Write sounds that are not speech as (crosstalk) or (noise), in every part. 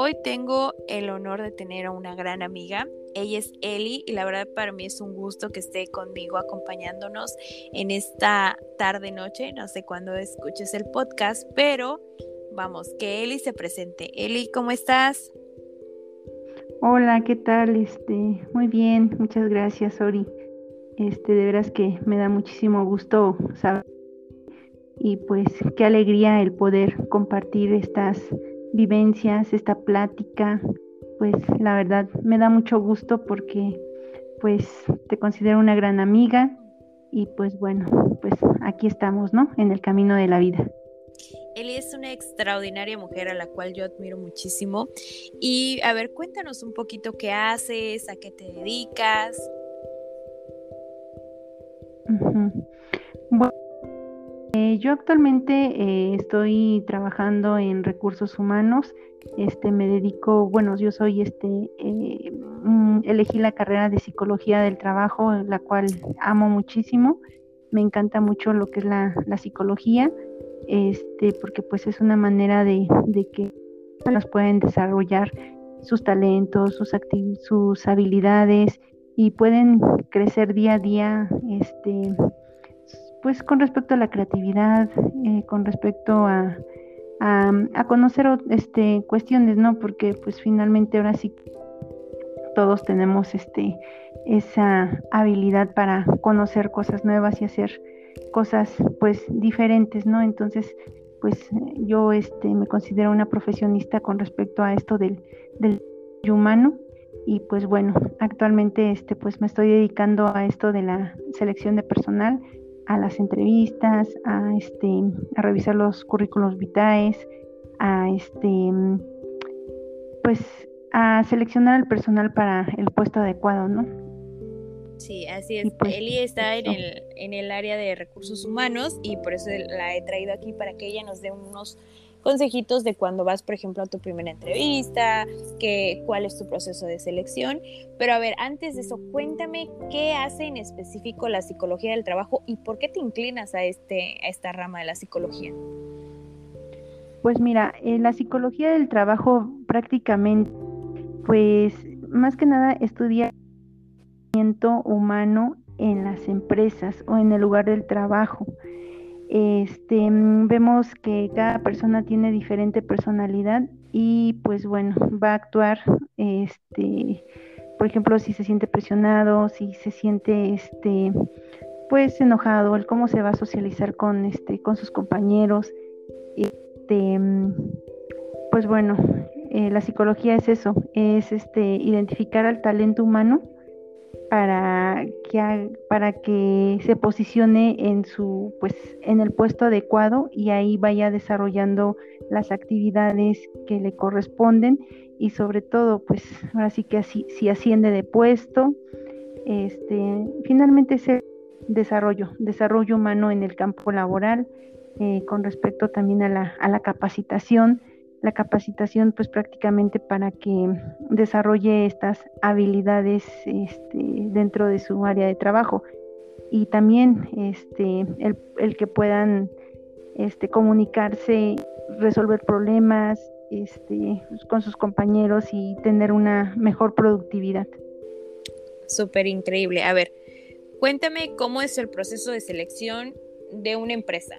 Hoy tengo el honor de tener a una gran amiga ella es Eli y la verdad para mí es un gusto que esté conmigo acompañándonos en esta tarde noche. No sé cuándo escuches el podcast, pero vamos, que Eli se presente. Eli, ¿cómo estás? Hola, ¿qué tal? Este, muy bien, muchas gracias, Ori. Este, de veras que me da muchísimo gusto saber y pues qué alegría el poder compartir estas vivencias, esta plática pues la verdad me da mucho gusto porque pues te considero una gran amiga y pues bueno, pues aquí estamos, ¿no? En el camino de la vida. Eli es una extraordinaria mujer a la cual yo admiro muchísimo. Y a ver, cuéntanos un poquito qué haces, a qué te dedicas. Bueno, yo actualmente eh, estoy trabajando en recursos humanos este, me dedico, bueno, yo soy, este, eh, mm, elegí la carrera de psicología del trabajo, la cual amo muchísimo. Me encanta mucho lo que es la, psicología, este, porque pues es una manera de, de que las pueden desarrollar sus talentos, sus, sus habilidades y pueden crecer día a día, este, pues con respecto a la creatividad, eh, con respecto a a, conocer este, cuestiones, ¿no? Porque pues finalmente ahora sí todos tenemos este, esa habilidad para conocer cosas nuevas y hacer cosas pues diferentes, ¿no? Entonces, pues yo este, me considero una profesionista con respecto a esto del, del humano y pues bueno, actualmente este, pues me estoy dedicando a esto de la selección de personal a las entrevistas, a este, a revisar los currículos vitae, a este, pues a seleccionar al personal para el puesto adecuado, ¿no? Sí, así es. Pues, Eli está en el, en el área de recursos humanos y por eso la he traído aquí para que ella nos dé unos consejitos de cuando vas, por ejemplo, a tu primera entrevista, que, cuál es tu proceso de selección. Pero a ver, antes de eso, cuéntame qué hace en específico la psicología del trabajo y por qué te inclinas a, este, a esta rama de la psicología. Pues mira, la psicología del trabajo prácticamente, pues más que nada estudia el humano en las empresas o en el lugar del trabajo. Este, mm, vemos que cada persona tiene diferente personalidad y pues bueno, va a actuar, este, por ejemplo, si se siente presionado, si se siente, este, pues enojado, el cómo se va a socializar con, este, con sus compañeros, este, mm, pues bueno, eh, la psicología es eso, es este, identificar al talento humano para que, para que se posicione en su pues en el puesto adecuado y ahí vaya desarrollando las actividades que le corresponden y sobre todo pues ahora sí que así si asciende de puesto este finalmente ese desarrollo desarrollo humano en el campo laboral eh, con respecto también a la, a la capacitación la capacitación pues prácticamente para que desarrolle estas habilidades este, dentro de su área de trabajo y también este, el, que puedan este, comunicarse, resolver problemas este, con sus compañeros y tener una mejor productividad. Súper increíble. A ver, cuéntame cómo es el proceso de selección de una empresa.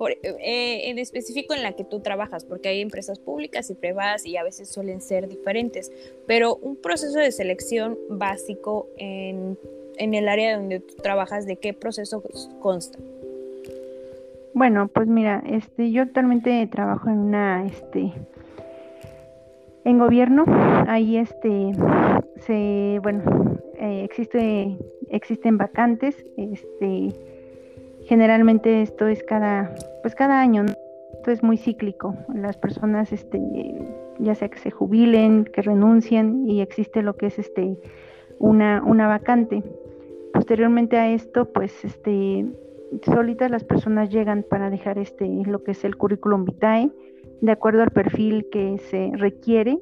Eh, en específico en la que tú trabajas, porque hay empresas públicas y privadas y a veces suelen ser diferentes, pero un proceso de selección básico en, en el área donde tú trabajas, ¿de qué proceso consta? Bueno, pues mira, este, yo actualmente trabajo en una, este, en gobierno. Ahí, este, se, bueno, eh, existe, existen vacantes, este, generalmente esto es cada, pues cada año, esto es muy cíclico. Las personas, este, ya sea que se jubilen, que renuncien y existe lo que es, este, una, una vacante. Posteriormente a esto, pues, este, solitas las personas llegan para dejar este lo que es el currículum vitae de acuerdo al perfil que se requiere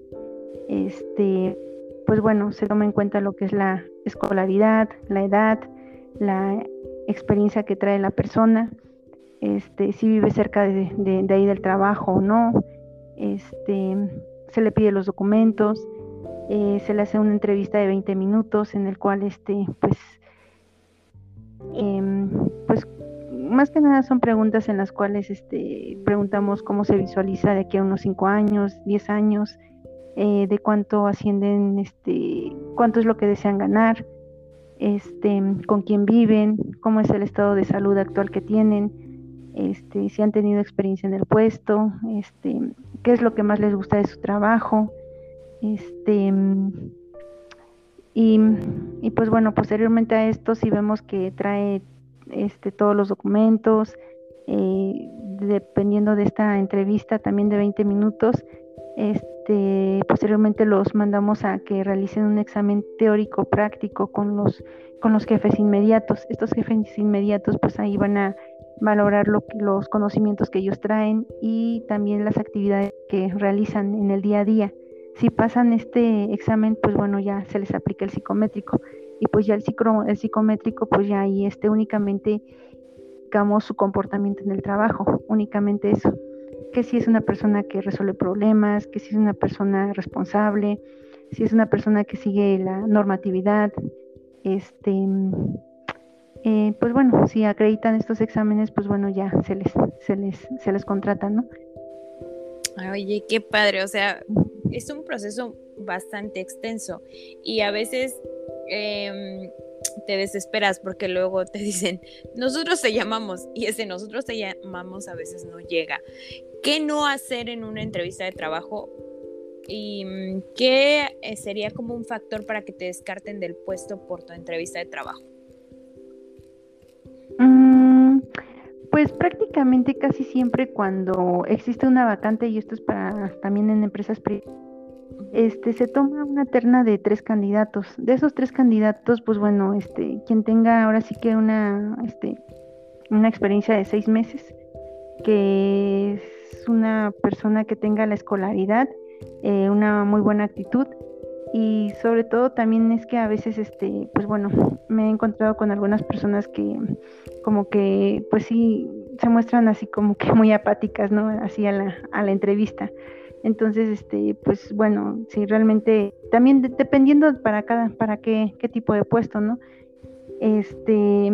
este pues bueno se toma en cuenta lo que es la escolaridad la edad la experiencia que trae la persona este si vive cerca de, ahí del trabajo o no este se le pide los documentos eh, se le hace una entrevista de 20 minutos en el cual este pues eh, pues más que nada son preguntas en las cuales este, preguntamos cómo se visualiza de aquí a unos 5 años, 10 años, eh, de cuánto ascienden, este, cuánto es lo que desean ganar, este, con quién viven, cómo es el estado de salud actual que tienen, este, si han tenido experiencia en el puesto, este, qué es lo que más les gusta de su trabajo, este, y, pues bueno, posteriormente a esto si vemos que trae este, todos los documentos, eh, dependiendo de esta entrevista también de 20 minutos, este, posteriormente los mandamos a que realicen un examen teórico práctico con los, con los jefes inmediatos. Estos jefes inmediatos pues ahí van a valorar los conocimientos que ellos traen y también las actividades que realizan en el día a día. Si pasan este examen, pues bueno, ya se les aplica el psicométrico y pues ya el, el psicométrico, pues ya ahí este únicamente, digamos, su comportamiento en el trabajo, únicamente eso, que si es una persona que resuelve problemas, que si es una persona responsable, si es una persona que sigue la normatividad, este, eh, pues bueno, si acreditan estos exámenes, pues bueno, ya se les, se les, se les contrata, ¿no? Oye, qué padre, o sea, es un proceso bastante extenso y a veces Em, te desesperas porque luego te dicen, nosotros te llamamos y ese nosotros te llamamos a veces no llega. ¿Qué no hacer en una entrevista de trabajo? ¿Y mm, qué eh, sería como un factor para que te descarten del puesto por tu entrevista de trabajo? Mm, pues prácticamente casi siempre cuando existe una vacante, y esto es para también en empresas privadas, este, se toma una terna de tres candidatos. De esos tres candidatos, pues bueno, este, quien tenga ahora sí que una, este, una experiencia de seis meses, que es una persona que tenga la escolaridad, eh, una muy buena actitud y sobre todo también es que a veces, este, pues bueno, me he encontrado con algunas personas que como que, pues sí, se muestran así como que muy apáticas, ¿no? Así a la, a la entrevista. Entonces, este, pues bueno, si realmente, también dependiendo para cada, para qué, qué tipo de puesto, ¿no? Este,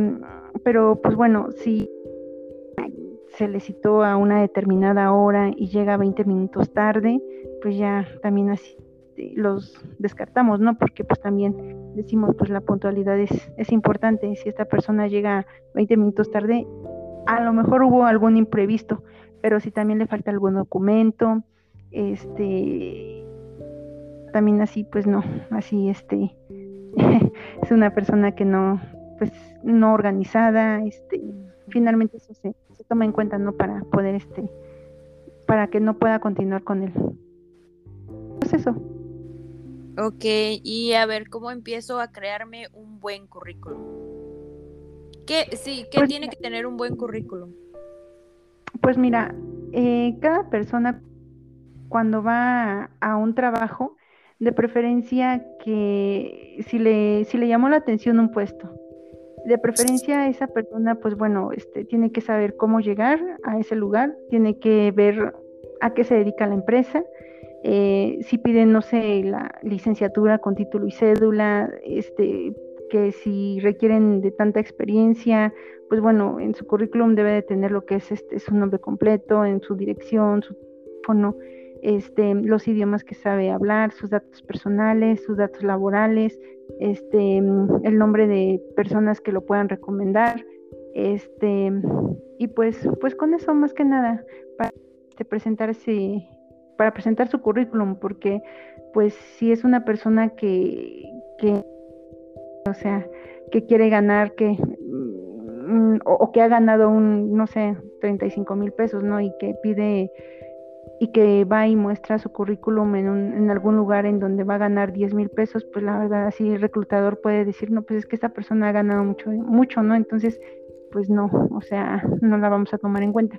pero pues bueno, si se le citó a una determinada hora y llega 20 minutos tarde, pues ya también así este, los descartamos, ¿no? Porque pues también decimos, pues la puntualidad es, es importante. Si esta persona llega 20 minutos tarde, a lo mejor hubo algún imprevisto, pero si también le falta algún documento, este también así pues no así este (laughs) es una persona que no pues no organizada este finalmente eso se, se, toma en cuenta no para poder este para que no pueda continuar con el proceso ok y a ver cómo empiezo a crearme un buen currículum qué sí qué pues tiene que tener un buen currículum pues mira eh, cada persona cuando va a un trabajo, de preferencia que si le, si le llamó la atención un puesto, de preferencia esa persona, pues bueno, este, tiene que saber cómo llegar a ese lugar, tiene que ver a qué se dedica la empresa, eh, si piden, no sé, la licenciatura con título y cédula, este, que si requieren de tanta experiencia, pues bueno, en su currículum debe de tener lo que es este, su nombre completo, en su dirección, su teléfono, este, los idiomas que sabe hablar, sus datos personales, sus datos laborales, este, el nombre de personas que lo puedan recomendar, este, y pues, pues con eso más que nada, para este, para presentar su currículum, porque pues si es una persona que, que o sea, que quiere ganar, que mm, o, que ha ganado un, no sé, 35 mil pesos, ¿no? Y que pide y que va y muestra su currículum en, un, en algún lugar en donde va a ganar 10 mil pesos, pues la verdad así el reclutador puede decir, no, pues es que esta persona ha ganado mucho, mucho, ¿no? Entonces, pues no, o sea, no la vamos a tomar en cuenta.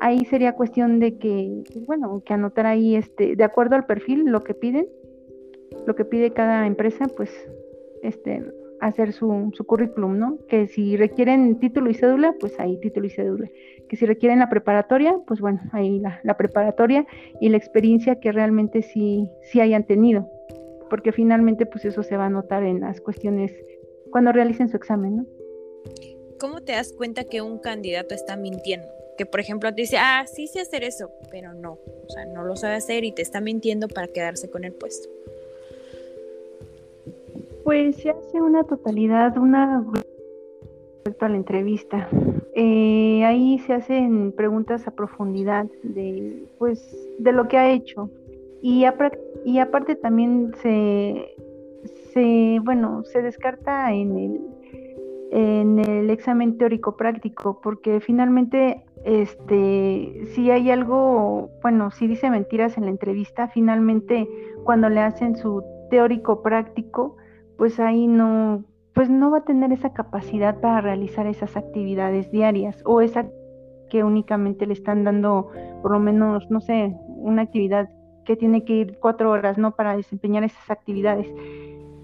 Ahí sería cuestión de que, pues bueno, que anotar ahí, este, de acuerdo al perfil, lo que piden, lo que pide cada empresa, pues, este, hacer su, su currículum, ¿no? Que si requieren título y cédula, pues ahí título y cédula. Que si requieren la preparatoria, pues bueno, ahí la, la preparatoria y la experiencia que realmente sí, sí hayan tenido. Porque finalmente, pues eso se va a notar en las cuestiones cuando realicen su examen, ¿no? ¿Cómo te das cuenta que un candidato está mintiendo? Que por ejemplo te dice, ah, sí sé hacer eso, pero no, o sea, no lo sabe hacer y te está mintiendo para quedarse con el puesto. Pues se hace una totalidad, una respecto a la entrevista. Eh, ahí se hacen preguntas a profundidad de, pues, de lo que ha hecho y, y aparte también se, se, bueno, se descarta en el, en el examen teórico práctico porque finalmente, este, si hay algo, bueno, si dice mentiras en la entrevista, finalmente cuando le hacen su teórico práctico pues ahí no, pues no va a tener esa capacidad para realizar esas actividades diarias o esa que únicamente le están dando por lo menos, no sé, una actividad que tiene que ir cuatro horas, ¿no? Para desempeñar esas actividades,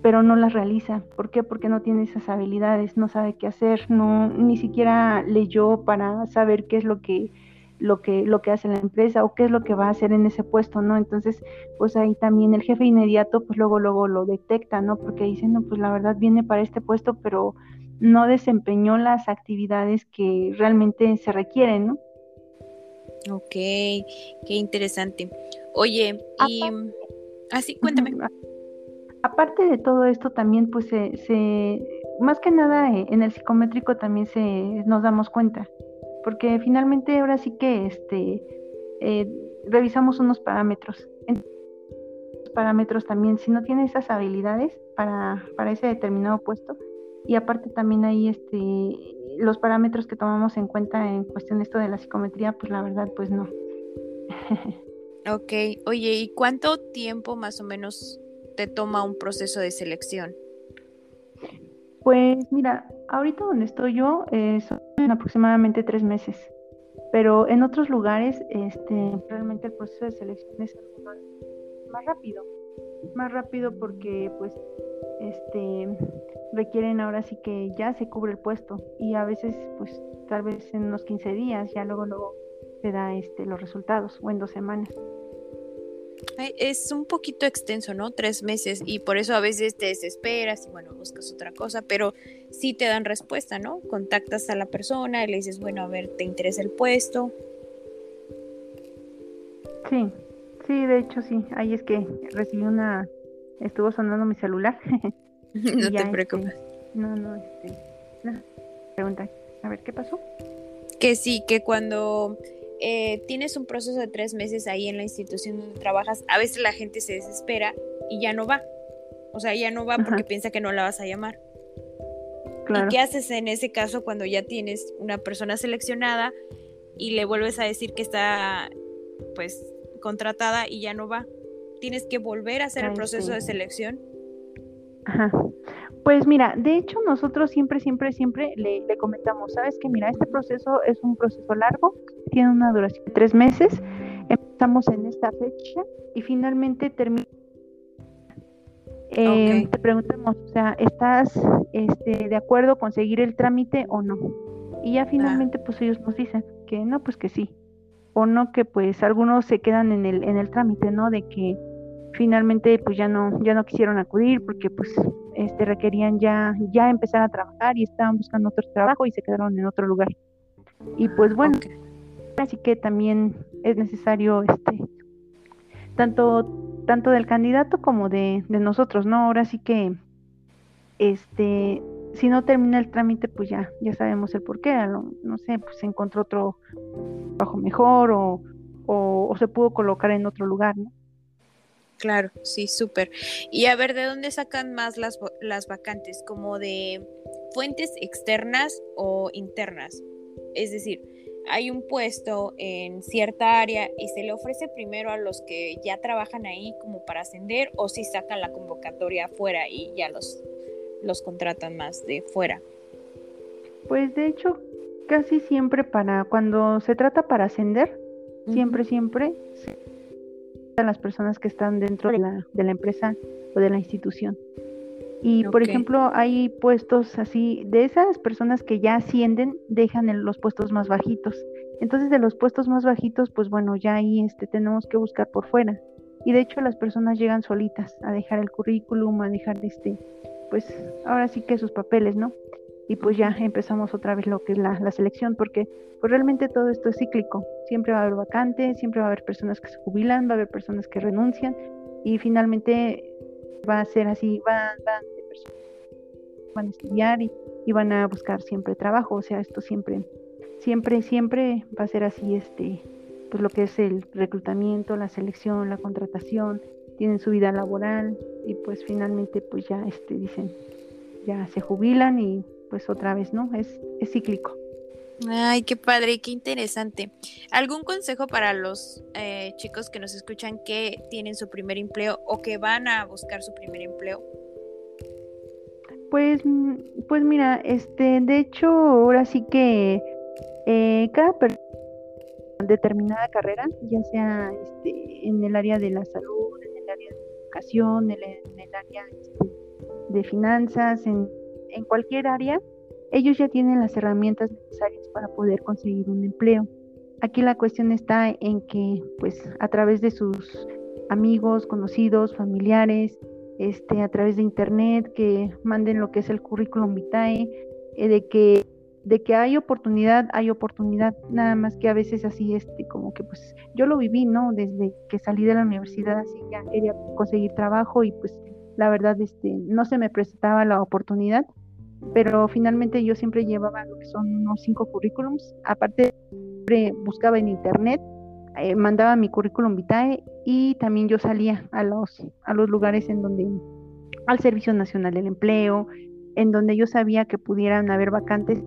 pero no las realiza. ¿Por qué? Porque no tiene esas habilidades, no sabe qué hacer, no, ni siquiera leyó para saber qué es lo que lo que, lo que hace la empresa o qué es lo que va a hacer en ese puesto, ¿no? Entonces, pues ahí también el jefe inmediato, pues luego, luego lo detecta, ¿no? Porque dice, no, pues la verdad viene para este puesto, pero no desempeñó las actividades que realmente se requieren, ¿no? Ok, qué interesante. Oye, y así, ah, cuéntame. Aparte de todo esto, también, pues, se, se más que nada eh, en el psicométrico también se nos damos cuenta porque finalmente ahora sí que este eh, revisamos unos parámetros. Parámetros también, si no tiene esas habilidades para, para ese determinado puesto, y aparte también hay este los parámetros que tomamos en cuenta en cuestión de esto de la psicometría, pues la verdad, pues no. ok, oye, ¿y cuánto tiempo más o menos te toma un proceso de selección? Pues mira, ahorita donde estoy yo eh, son aproximadamente tres meses, pero en otros lugares este, realmente el proceso de selección es algo más, rápido, más rápido porque pues este requieren ahora sí que ya se cubre el puesto y a veces pues tal vez en unos 15 días ya luego luego se da este los resultados o en dos semanas. Es un poquito extenso, ¿no? Tres meses y por eso a veces te desesperas y bueno, buscas otra cosa, pero sí te dan respuesta, ¿no? Contactas a la persona y le dices, bueno, a ver, ¿te interesa el puesto? Sí, sí, de hecho sí. Ahí es que recibí una, estuvo sonando mi celular. (laughs) (laughs) no te este, preocupes. no, no, este, no. Pregunta, a ver, ¿qué pasó? Que sí, que cuando eh, tienes un proceso de tres meses ahí en la institución donde trabajas, a veces la gente se desespera y ya no va. O sea, ya no va porque piensa que no la vas a llamar. ¿Y qué haces en ese caso cuando ya tienes una persona seleccionada y le vuelves a decir que está pues contratada y ya no va? Tienes que volver a hacer el proceso de selección. Ajá. Pues mira, de hecho nosotros siempre, siempre, siempre le, comentamos, sabes que mira, este proceso es un proceso largo, tiene una duración de tres meses, empezamos en esta fecha y finalmente termina. Eh, te preguntamos, o sea, ¿estás este, de acuerdo con seguir el trámite o no? Y ya finalmente, pues ellos nos dicen que no, pues que sí. O no, que pues algunos se quedan en el, en el trámite, ¿no? De que finalmente pues ya no ya no quisieron acudir porque pues este requerían ya ya empezar a trabajar y estaban buscando otro trabajo y se quedaron en otro lugar. Y pues bueno así que también es necesario este tanto tanto del candidato como de, de nosotros no ahora sí que este si no termina el trámite, pues ya, ya sabemos el por qué, no, no sé, pues se encontró otro trabajo mejor o, o, se pudo colocar en otro lugar, ¿no? Claro, sí, súper. Y a ver, ¿de dónde sacan más las, las vacantes? ¿Como de fuentes externas o internas? Es decir, hay un puesto en cierta área y se le ofrece primero a los que ya trabajan ahí como para ascender o si sacan la convocatoria afuera y ya los, los contratan más de fuera. Pues de hecho, casi siempre para cuando se trata para ascender, siempre, siempre a las personas que están dentro de la, de la empresa o de la institución. Y por ejemplo, hay puestos así, de esas personas que ya ascienden, dejan los puestos más bajitos. Entonces, de los puestos más bajitos, pues bueno, ya ahí este, tenemos que buscar por fuera. Y de hecho, las personas llegan solitas a dejar el currículum, a dejar este, pues ahora sí que sus papeles, ¿no? Y pues ya empezamos otra vez lo que es la, la selección, porque pues realmente todo esto es cíclico. Siempre va a haber vacantes, siempre va a haber personas que se jubilan, va a haber personas que renuncian y finalmente va a ser así, van, van, van a estudiar y, van a buscar siempre trabajo, o sea, esto siempre, siempre, siempre va a ser así, este, pues lo que es el reclutamiento, la selección, la contratación, tienen su vida laboral y pues finalmente pues ya este dicen ya se jubilan y pues otra vez, ¿no? Es, es cíclico. Ay, qué padre, qué interesante. ¿Algún consejo para los eh, chicos que nos escuchan que tienen su primer empleo o que van a buscar su primer empleo? Pues, mm, pues mira, este, de hecho, ahora sí que eh, cada persona determinada carrera, ya sea este, en el área de la salud, en el área de educación, en el, área este, de finanzas, en, en cualquier área, ellos ya tienen las herramientas necesarias para poder conseguir un empleo. Aquí la cuestión está en que, pues, a través de sus amigos, conocidos, familiares, este, a través de internet, que manden lo que es el currículum vitae, eh, de que de que hay oportunidad, hay oportunidad, nada más que a veces así, este, como que pues yo lo viví, ¿no? Desde que salí de la universidad, así ya quería conseguir trabajo y pues la verdad, este, no se me presentaba la oportunidad pero finalmente yo siempre llevaba lo que son unos cinco currículums, aparte siempre buscaba en internet, eh, mandaba mi currículum vitae y también yo salía a los, a los lugares en donde, al Servicio Nacional del Empleo, en donde yo sabía que pudieran haber vacantes,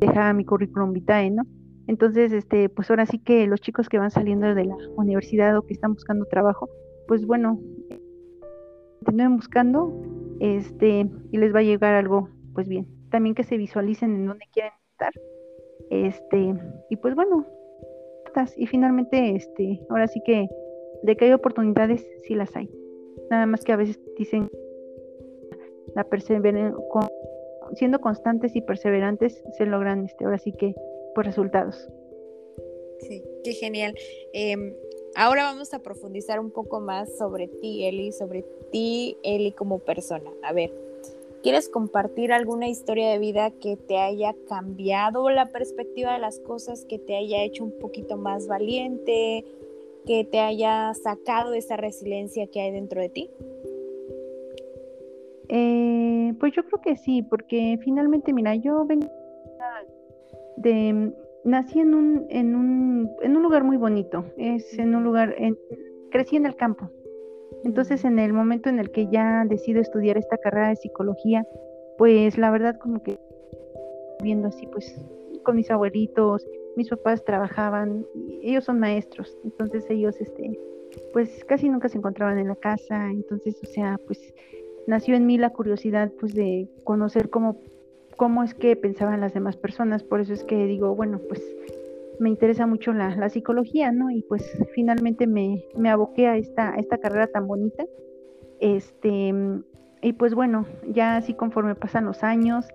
dejaba mi currículum vitae, ¿no? Entonces, este, pues ahora sí que los chicos que van saliendo de la universidad o que están buscando trabajo, pues bueno, continúen buscando, este, y les va a llegar algo pues bien, también que se visualicen en dónde quieren estar. Este, y pues bueno, y finalmente, este, ahora sí que de que hay oportunidades, sí las hay. Nada más que a veces dicen la siendo constantes y perseverantes se logran este, ahora sí que pues resultados. Sí, qué genial. Em, ahora vamos a profundizar un poco más sobre ti, Eli, sobre ti, Eli como persona. A ver, ¿Quieres compartir alguna historia de vida que te haya cambiado la perspectiva de las cosas, que te haya hecho un poquito más valiente, que te haya sacado esa resiliencia que hay dentro de ti? Eh, pues yo creo que sí, porque finalmente, mira, yo vengo de, nací en un, en un, en un lugar muy bonito, es en un lugar, en, crecí en el campo, entonces, en el momento en el que ya decido estudiar esta carrera de psicología, pues la verdad como que viendo así, pues con mis abuelitos, mis papás trabajaban, ellos son maestros, entonces ellos, este, pues casi nunca se encontraban en la casa, entonces, o sea, pues nació en mí la curiosidad, pues de conocer cómo, cómo es que pensaban las demás personas, por eso es que digo, bueno, pues me interesa mucho la, psicología, ¿no? Y pues finalmente me, me aboqué a esta, esta carrera tan bonita. Este, y pues bueno, ya así conforme pasan los años,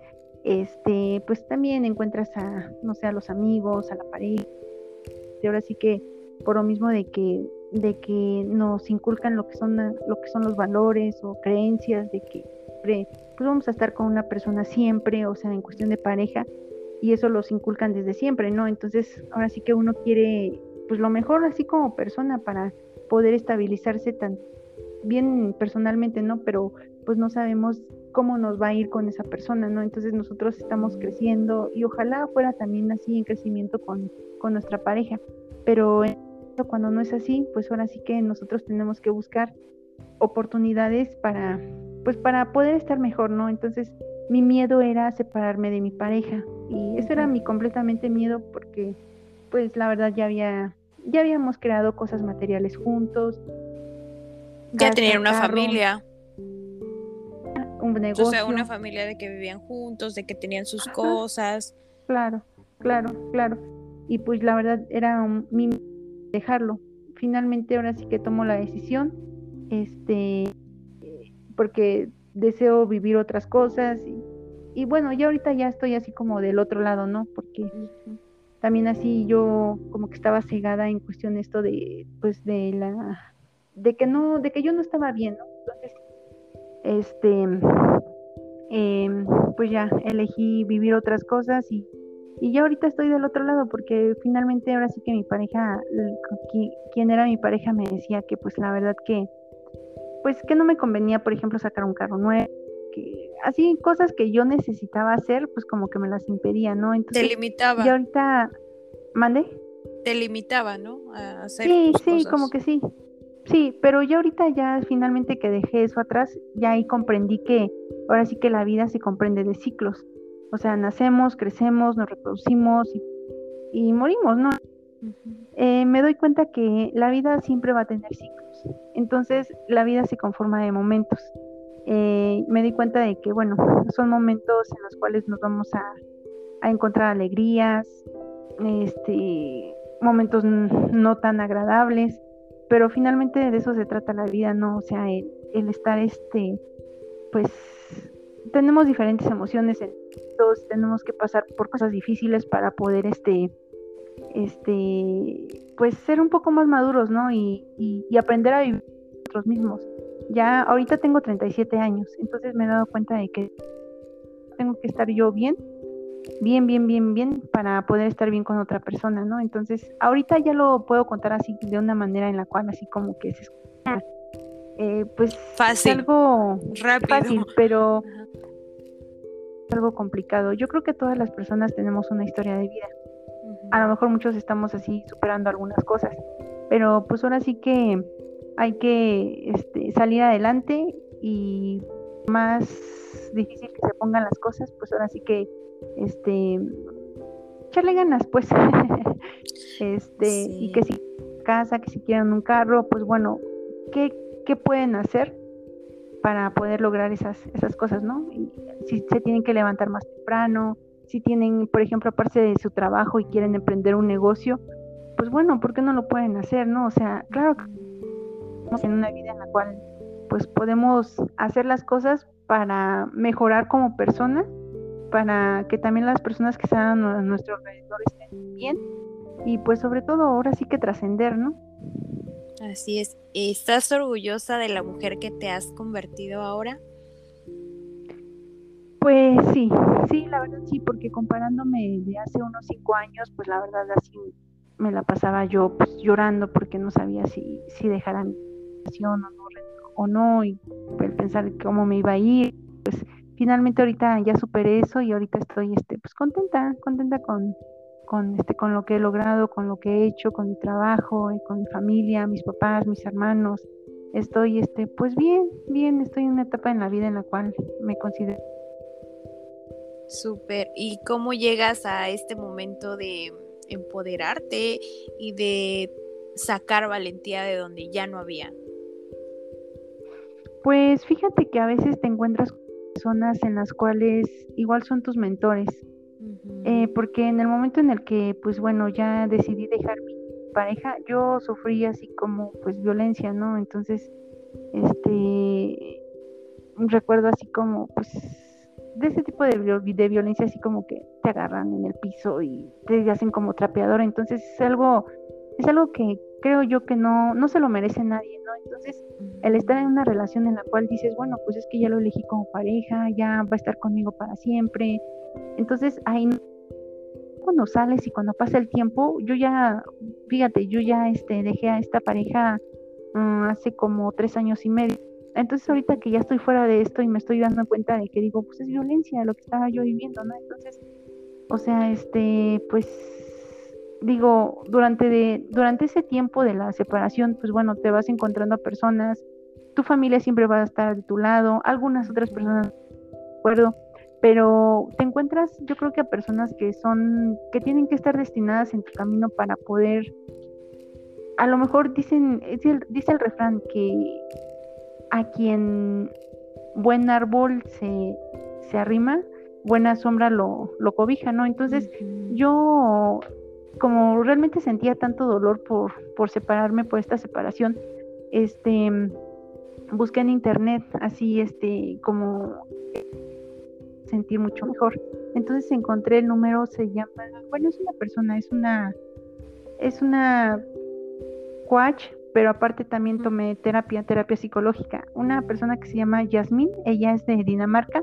este, pues también encuentras a, no sé, a los amigos, a la pareja. Y ahora sí que por lo mismo de que, de que nos inculcan lo que son, lo que son los valores o creencias, de que pues vamos a estar con una persona siempre, o sea, en cuestión de pareja, y eso los inculcan desde siempre, ¿no? Entonces, ahora sí que uno quiere, pues lo mejor así como persona para poder estabilizarse tan bien personalmente, ¿no? Pero pues no sabemos cómo nos va a ir con esa persona, ¿no? Entonces nosotros estamos creciendo y ojalá fuera también así en crecimiento con, con nuestra pareja, pero cuando no es así, pues ahora sí que nosotros tenemos que buscar oportunidades para, pues para poder estar mejor, ¿no? Entonces mi miedo era separarme de mi pareja y eso era mi completamente miedo porque pues la verdad ya había ya habíamos creado cosas materiales juntos. Ya tenían una familia. Un negocio o sea una familia de que vivían juntos de que tenían sus cosas. Claro claro claro. Y pues la verdad era mi dejarlo. Finalmente ahora sí que tomo la decisión este porque deseo vivir otras cosas y, y bueno, ya ahorita ya estoy así como del otro lado, ¿no? Porque también así yo como que estaba cegada en cuestión esto de, pues de la, de que no, de que yo no estaba bien, ¿no? Entonces, este, em, pues ya elegí vivir otras cosas y, y ya ahorita estoy del otro lado porque finalmente ahora sí que mi pareja, quien era mi pareja me decía que pues la verdad que pues que no me convenía, por ejemplo, sacar un carro nuevo, que así cosas que yo necesitaba hacer, pues como que me las impedía, ¿no? Entonces, Te limitaba. Y ahorita, ¿mande? Te limitaba, ¿no? A hacer sí, sí, como que sí. Sí, pero yo ahorita ya finalmente que dejé eso atrás, ya ahí comprendí que ahora sí que la vida se comprende de ciclos. O sea, nacemos, crecemos, nos reproducimos y, y morimos, ¿no? Eh, me doy cuenta que la vida siempre va a tener ciclos. Entonces, la vida se conforma de momentos. Eh, me di cuenta de que, bueno, son momentos en los cuales nos vamos a, encontrar alegrías, este, momentos no tan agradables, pero finalmente de eso se trata la vida, ¿no? O sea, el, estar, este, pues, tenemos diferentes emociones, todos tenemos que pasar por cosas difíciles para poder, este, este, pues ser un poco más maduros, ¿no? Y, y, aprender a vivir nosotros mismos. Ya ahorita tengo 37 años, entonces me he dado cuenta de que tengo que estar yo bien, bien, bien, bien, bien, para poder estar bien con otra persona, ¿no? Entonces, ahorita ya lo puedo contar así, de una manera en la cual así como que es eh, pues fácil, algo rápido, fácil, pero algo complicado. Yo creo que todas las personas tenemos una historia de vida a lo mejor muchos estamos así superando algunas cosas, pero pues ahora sí que hay que este, salir adelante y más difícil que se pongan las cosas, pues ahora sí que este echarle ganas, pues. (laughs) este, y que si casa, que si quieren un carro, pues bueno, ¿qué, qué pueden hacer para poder lograr esas, esas cosas, ¿no? Y si se tienen que levantar más temprano, si tienen, por ejemplo, aparte de su trabajo y quieren emprender un negocio, pues bueno, ¿por qué no lo pueden hacer, no? O sea, claro que estamos en una vida en la cual pues podemos hacer las cosas para mejorar como personas, para que también las personas que están a nuestro alrededor estén bien y pues sobre todo ahora sí que trascender, ¿no? Así es. ¿Estás orgullosa de la mujer que te has convertido ahora? Pues sí, sí, la verdad sí, porque comparándome de hace unos cinco años, pues la verdad así me la pasaba yo pues, llorando porque no sabía si, si dejar mi o no, o no, y el pensar cómo me iba a ir, pues finalmente ahorita ya superé eso y ahorita estoy este pues contenta, contenta con, con este con lo que he logrado, con lo que he hecho, con mi trabajo, y con mi familia, mis papás, mis hermanos. Estoy este pues bien, bien, estoy en una etapa en la vida en la cual me considero Súper. ¿Y cómo llegas a este momento de empoderarte y de sacar valentía de donde ya no había? Pues fíjate que a veces te encuentras personas en las cuales igual son tus mentores. Eh, porque en el momento en el que, pues bueno, ya decidí dejar mi pareja, yo sufrí así como pues violencia, ¿no? Entonces, este, recuerdo así como pues de ese tipo de, de, violencia así como que te agarran en el piso y te hacen como trapeador, entonces es algo, es algo que creo yo que no, no se lo merece nadie, ¿no? Entonces, el estar en una relación en la cual dices, bueno, pues es que ya lo elegí como pareja, ya va a estar conmigo para siempre, entonces ahí cuando sales y cuando pasa el tiempo, yo ya, fíjate, yo ya este, dejé a esta pareja mm, hace como tres años y medio, entonces ahorita que ya estoy fuera de esto y me estoy dando cuenta de que digo, pues es violencia lo que estaba yo viviendo, ¿no? Entonces, o sea, este, pues digo, durante de, durante ese tiempo de la separación, pues bueno, te vas encontrando a personas, tu familia siempre va a estar de tu lado, algunas otras personas, acuerdo, pero te encuentras, yo creo que a personas que son, que tienen que estar destinadas en tu camino para poder, a lo mejor dicen, dice el refrán que a quien buen árbol se, se arrima, buena sombra lo, lo cobija, ¿no? Entonces, yo como realmente sentía tanto dolor por, por separarme, por esta separación, este busqué en internet así este como sentir mucho mejor. Entonces encontré el número, se llama, bueno, es una persona, es una, es una coach, pero aparte también tomé terapia, terapia psicológica. Una persona que se llama Yasmín, ella es de Dinamarca.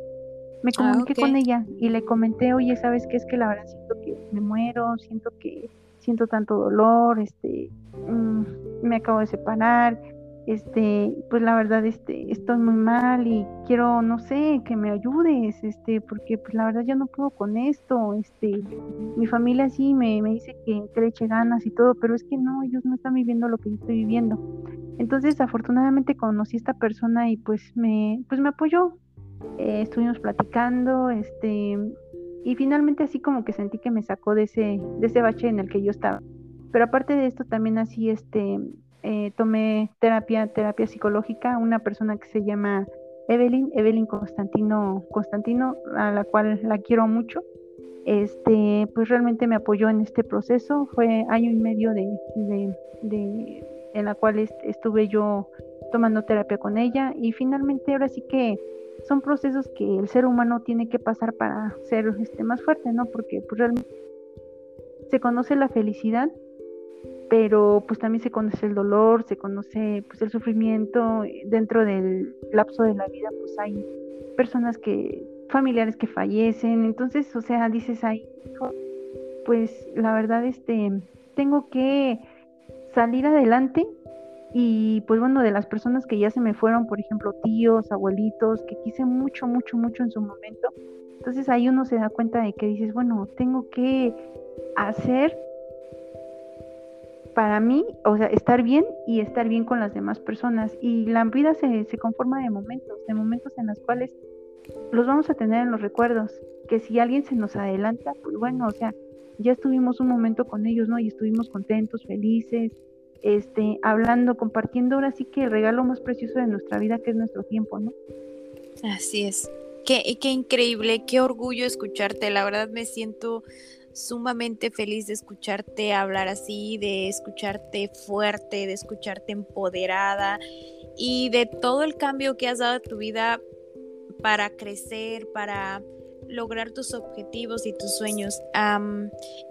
Me ah, comuniqué con ella y le comenté, oye, ¿sabes qué? Es que la verdad siento que me muero, siento que siento tanto dolor, este, mm, me acabo de separar, este, pues la verdad, este, estoy muy mal y quiero, no sé, que me ayudes, este, porque pues la verdad yo no puedo con esto, este, mi familia sí me, me dice que, le eche ganas y todo, pero es que no, ellos no están viviendo lo que yo estoy viviendo. Entonces, afortunadamente conocí a esta persona y pues me, pues me apoyó. Eh, estuvimos platicando, este, y finalmente así como que sentí que me sacó de ese, de ese bache en el que yo estaba. Pero aparte de esto, también así, este, eh, tomé terapia, terapia psicológica, una persona que se llama Evelyn, Evelyn Constantino, Constantino, a la cual la quiero mucho. Este, pues realmente me apoyó en este proceso. Fue año y medio de, de, en la cual estuve yo tomando terapia con ella y finalmente ahora sí que son procesos que el ser humano tiene que pasar para ser este más fuerte, ¿no? Porque pues realmente se conoce la felicidad pero pues también se conoce el dolor, se conoce pues el sufrimiento, dentro del lapso de la vida pues hay personas que, familiares que fallecen, entonces, o sea, dices ahí, pues la verdad este, tengo que salir adelante y pues bueno, de las personas que ya se me fueron, por ejemplo, tíos, abuelitos, que quise mucho, mucho, mucho en su momento, entonces ahí uno se da cuenta de que dices, bueno, tengo que hacer para mí, o sea, estar bien y estar bien con las demás personas. Y la vida se, se conforma de momentos, de momentos en los cuales los vamos a tener en los recuerdos. Que si alguien se nos adelanta, pues bueno, o sea, ya estuvimos un momento con ellos, ¿no? Y estuvimos contentos, felices, este, hablando, compartiendo ahora sí que el regalo más precioso de nuestra vida, que es nuestro tiempo, ¿no? Así es. Qué, qué increíble, qué orgullo escucharte. La verdad me siento sumamente feliz de escucharte hablar así, de escucharte fuerte, de escucharte empoderada y de todo el cambio que has dado a tu vida para crecer, para lograr tus objetivos y tus sueños.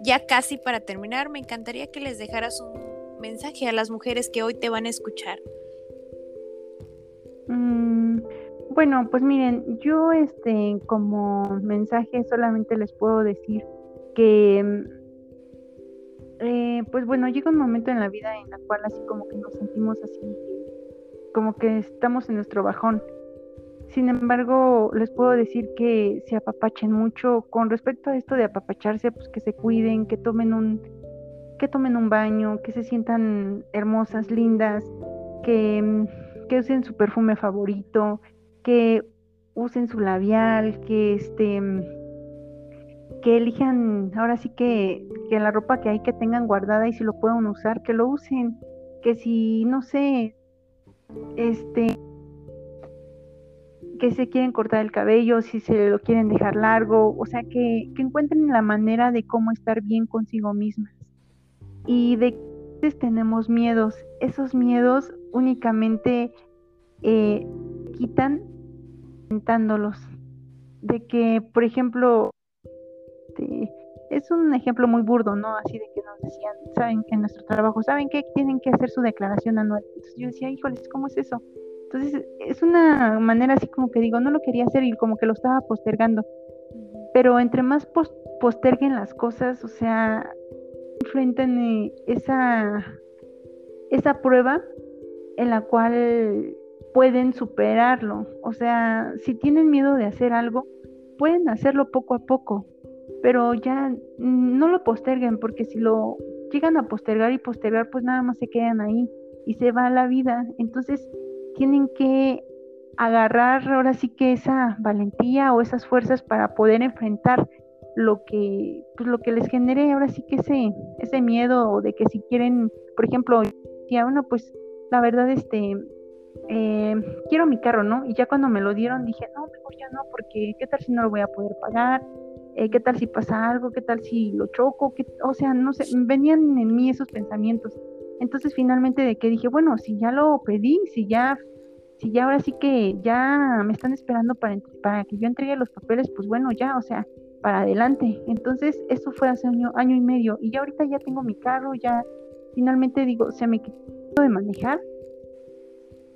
ya casi para terminar, me encantaría que les dejaras un mensaje a las mujeres que hoy te van a escuchar. Mm, bueno, pues miren, yo este como mensaje solamente les puedo decir que, eh, pues bueno, llega un momento en la vida en la cual así como que nos sentimos así, como que estamos en nuestro bajón. Sin embargo, les puedo decir que se apapachen mucho con respecto a esto de apapacharse, pues que se cuiden, que tomen un que tomen un baño, que se sientan hermosas, lindas, que, que usen su perfume favorito, que usen su labial, que este que elijan, ahora sí que, que la ropa que hay que tengan guardada y si lo pueden usar, que lo usen, que si, no sé, este, que se quieren cortar el cabello, si se lo quieren dejar largo, o sea, que, que encuentren la manera de cómo estar bien consigo mismas. Y de que tenemos miedos, esos miedos únicamente eh, quitan intentándolos. De que, por ejemplo, este, es un ejemplo muy burdo, ¿no? Así de que nos decían, saben que en nuestro trabajo, saben que tienen que hacer su declaración anual. Entonces yo decía, híjoles, ¿cómo es eso? Entonces es una manera así como que digo, no lo quería hacer y como que lo estaba postergando. Pero entre más posterguen las cosas, o sea, enfrentan eh, esa, esa prueba en la cual pueden superarlo. O sea, si tienen miedo de hacer algo, pueden hacerlo poco a poco, pero ya no lo posterguen, porque si lo llegan a postergar y postergar, pues nada más se quedan ahí y se va la vida. Entonces, tienen que agarrar ahora sí que esa valentía o esas fuerzas para poder enfrentar lo que pues lo que les genere ahora sí que ese ese miedo de que si quieren por ejemplo si a uno pues la verdad este eh, quiero mi carro, ¿no? Y ya cuando me lo dieron dije, no, mejor ya no, porque qué tal si no lo voy a poder pagar, eh, qué tal si pasa algo, qué tal si lo choco, o sea, no sé, venían en mí esos pensamientos. Entonces finalmente de que dije, bueno, si ya lo pedí, si ya, si ya ahora sí que ya me están esperando para, para que yo entregue los papeles, pues bueno, ya, o sea, para adelante. Entonces eso fue hace año, año y medio y ya ahorita ya tengo mi carro, ya finalmente digo, se me quitó de manejar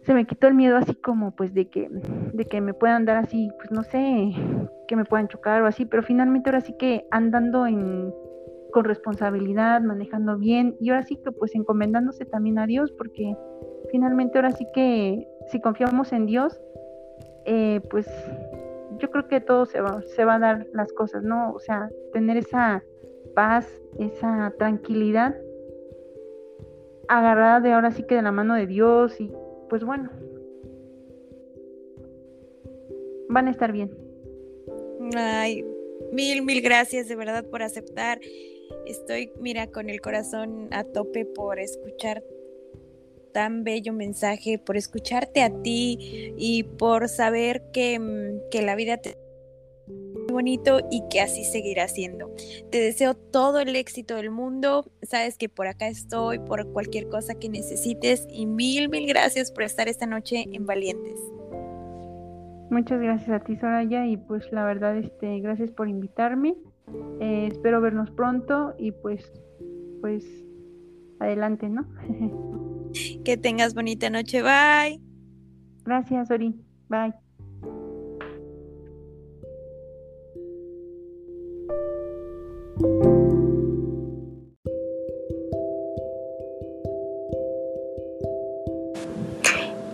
se me quitó el miedo así como pues de que de que me puedan dar así pues no sé que me puedan chocar o así pero finalmente ahora sí que andando en con responsabilidad manejando bien y ahora sí que pues encomendándose también a Dios porque finalmente ahora sí que si confiamos en Dios eh, pues yo creo que todo se va, se va a dar las cosas no o sea tener esa paz esa tranquilidad agarrada de ahora sí que de la mano de Dios y pues bueno, van a estar bien. Ay, mil, mil gracias de verdad por aceptar. Estoy, mira, con el corazón a tope por escuchar tan bello mensaje, por escucharte a ti y por saber que, mm, que la vida te bonito y que así seguirá siendo. Te deseo todo el éxito del mundo. Sabes que por acá estoy por cualquier cosa que necesites y mil, mil gracias por estar esta noche en Valientes. Muchas gracias a ti, Soraya, y pues la verdad, este, gracias por invitarme. Eh, espero vernos pronto y pues, pues, adelante, ¿no? (laughs) que tengas bonita noche, bye. Gracias, Ori. Bye.